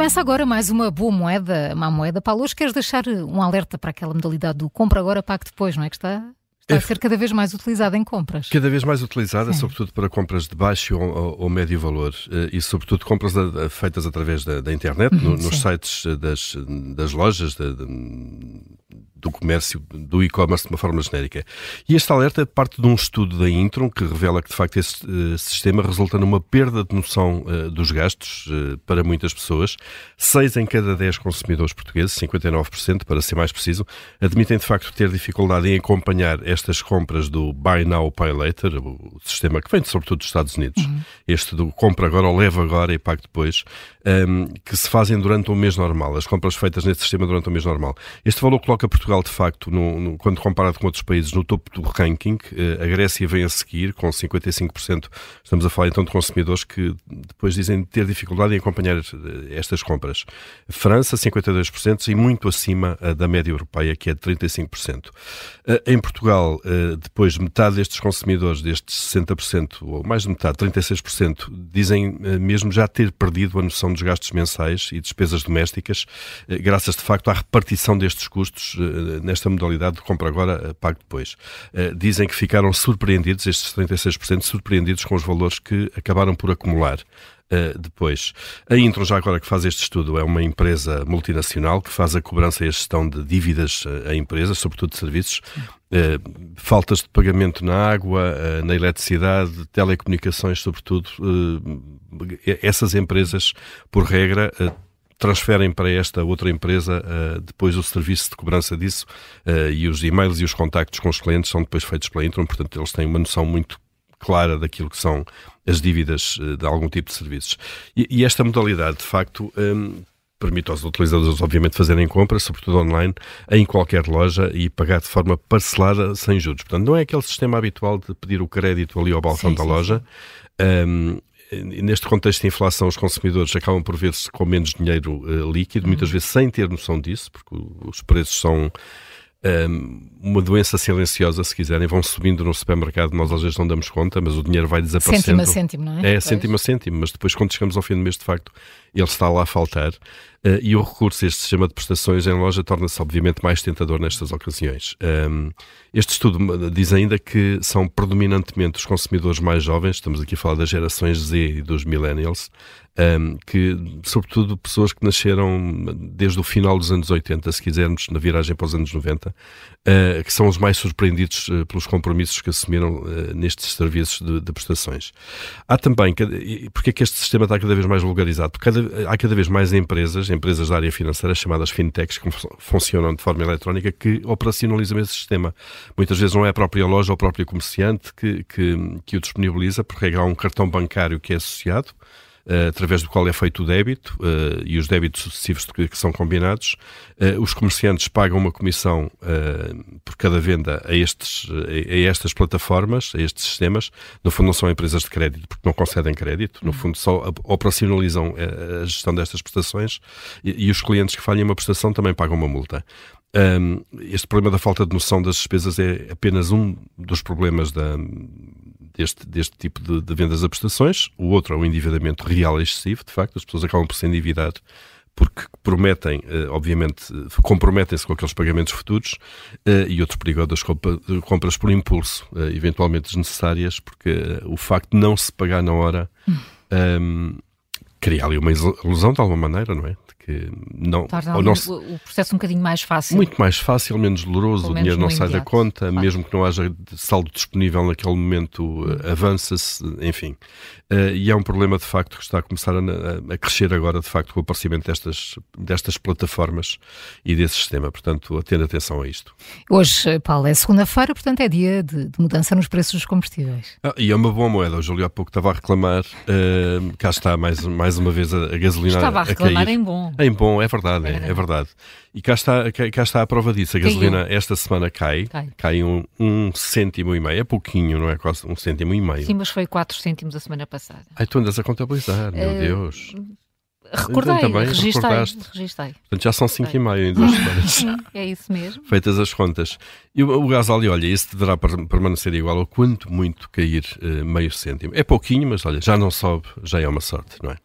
começa agora mais uma boa moeda, má moeda. Paulo, hoje queres deixar um alerta para aquela modalidade do compra agora, pague depois, não é que está? Está a ser cada vez mais utilizada em compras. Cada vez mais utilizada, Sim. sobretudo para compras de baixo ou, ou médio valor eh, e, sobretudo, compras feitas através da, da internet, uhum, no, nos sites das, das lojas, do comércio, do e-commerce de uma forma genérica. E este alerta parte de um estudo da Intron que revela que, de facto, esse uh, sistema resulta numa perda de noção uh, dos gastos uh, para muitas pessoas. Seis em cada dez consumidores portugueses, 59% para ser mais preciso, admitem, de facto, ter dificuldade em acompanhar estas compras do Buy Now, Pay Later, o sistema que vem, sobretudo, dos Estados Unidos. Uhum. Este do compra agora ou leva agora e pague depois, um, que se fazem durante o mês normal. As compras feitas neste sistema durante o mês normal. Este valor coloca Portugal de facto, no, no, quando comparado com outros países, no topo do ranking. Eh, a Grécia vem a seguir, com 55%. Estamos a falar então de consumidores que depois dizem ter dificuldade em acompanhar eh, estas compras. França, 52%, e muito acima eh, da média europeia, que é de 35%. Em Portugal, depois, metade destes consumidores, destes 60%, ou mais de metade, 36%, dizem mesmo já ter perdido a noção dos gastos mensais e despesas domésticas, graças de facto à repartição destes custos nesta modalidade de compra agora, eh, pago depois. Eh, dizem que ficaram surpreendidos, estes 36%, surpreendidos com os valores que acabaram por acumular. Uh, depois. A Intro, já agora que faz este estudo, é uma empresa multinacional que faz a cobrança e a gestão de dívidas a empresas, sobretudo de serviços, uh, faltas de pagamento na água, uh, na eletricidade, telecomunicações, sobretudo. essas empresas, por regra, transferem para esta outra empresa uh, depois o serviço de cobrança disso uh, e os e-mails e os contactos com os clientes são depois feitos pela Intron, portanto eles têm uma noção muito clara daquilo que são as dívidas uh, de algum tipo de serviços. E, e esta modalidade, de facto, um, permite aos utilizadores, obviamente, fazerem compras, sobretudo online, em qualquer loja e pagar de forma parcelada sem juros. Portanto, não é aquele sistema habitual de pedir o crédito ali ao balcão sim, da sim, loja. Sim. Um, neste contexto de inflação, os consumidores acabam por ver-se com menos dinheiro uh, líquido, muitas uhum. vezes sem ter noção disso, porque os preços são um, uma doença silenciosa, se quiserem, vão subindo no supermercado, nós às vezes não damos conta, mas o dinheiro vai desaparecendo. Cêntimo a cêntimo, não é? É, cêntimo a cêntimo, mas depois quando chegamos ao fim do mês, de facto, ele está lá a faltar. Uh, e o recurso a este sistema de prestações em loja torna-se, obviamente, mais tentador nestas ocasiões. Um, este estudo diz ainda que são predominantemente os consumidores mais jovens, estamos aqui a falar das gerações Z e dos millennials, um, que, sobretudo, pessoas que nasceram desde o final dos anos 80, se quisermos, na viragem para os anos 90, uh, ah, que são os mais surpreendidos uh, pelos compromissos que assumiram uh, nestes serviços de, de, prestações. Há também, porque é que este sistema está cada vez mais vulgarizado? Porque cada, há cada vez mais empresas, empresas da área financeira, chamadas fintechs, que funcionam de forma eletrónica, que operacionalizam esse sistema. Muitas vezes não é a própria loja ou o próprio comerciante que, que, que o disponibiliza, porque há um cartão bancário que é associado, através do qual é feito o débito uh, e os débitos sucessivos que são combinados. Uh, os comerciantes pagam uma comissão por cada venda a, estes, a, estas plataformas, a estes sistemas. No fundo, não são empresas de crédito, porque não concedem crédito. No fundo, só operacionalizam a, gestão destas prestações e, e os clientes que falhem uma prestação também pagam uma multa. Um, este problema da falta de noção das despesas é apenas um dos problemas da, deste, deste tipo de, de, vendas a prestações. O outro é o endividamento real excessivo, de facto, as pessoas acabam por se endividar porque prometem, eh, obviamente, comprometem-se com aqueles pagamentos futuros eh, e outro perigo é das compras por impulso, eh, eventualmente desnecessárias, porque o facto de não se pagar na hora um, ehm, cria ali uma ilusão de alguma maneira, não é? Que não, não se, o processo um bocadinho mais fácil. Muito mais fácil, menos doloroso, o dinheiro não sai da conta, claro. mesmo que não haja saldo disponível naquele momento, hum. avança-se, enfim. Uh, e é um problema de facto que está a começar a, a, crescer agora, de facto, com o aparecimento destas, destas plataformas e desse sistema. Portanto, atendo atenção a isto. Hoje, Paulo, é segunda-feira, portanto é dia de, de, mudança nos preços dos combustíveis. Ah, e é uma boa moeda. O Júlio há pouco estava a reclamar, uh, cá está mais, mais uma vez a, a gasolina estava a, reclamar cair. em bom. Em bom, é verdade, é, é, verdade. E cá está, cá, está a prova disso. A gasolina Caiu. esta semana cai, cai, cai um, um cêntimo e meio. É pouquinho, não é? Quase um cêntimo e meio. Sim, mas foi 4 cêntimos a semana passada. Ai, tu andas a contabilizar, meu uh, Deus. Recordei, então, também, registrei, registrei. Portanto, já são 5 e meio em duas semanas. Sim, é isso mesmo. Feitas as contas. E o, o gás ali, olha, esse deverá permanecer igual ou quanto muito cair uh, meio cêntimo. É pouquinho, mas olha, já não sobe, já é uma sorte, não é?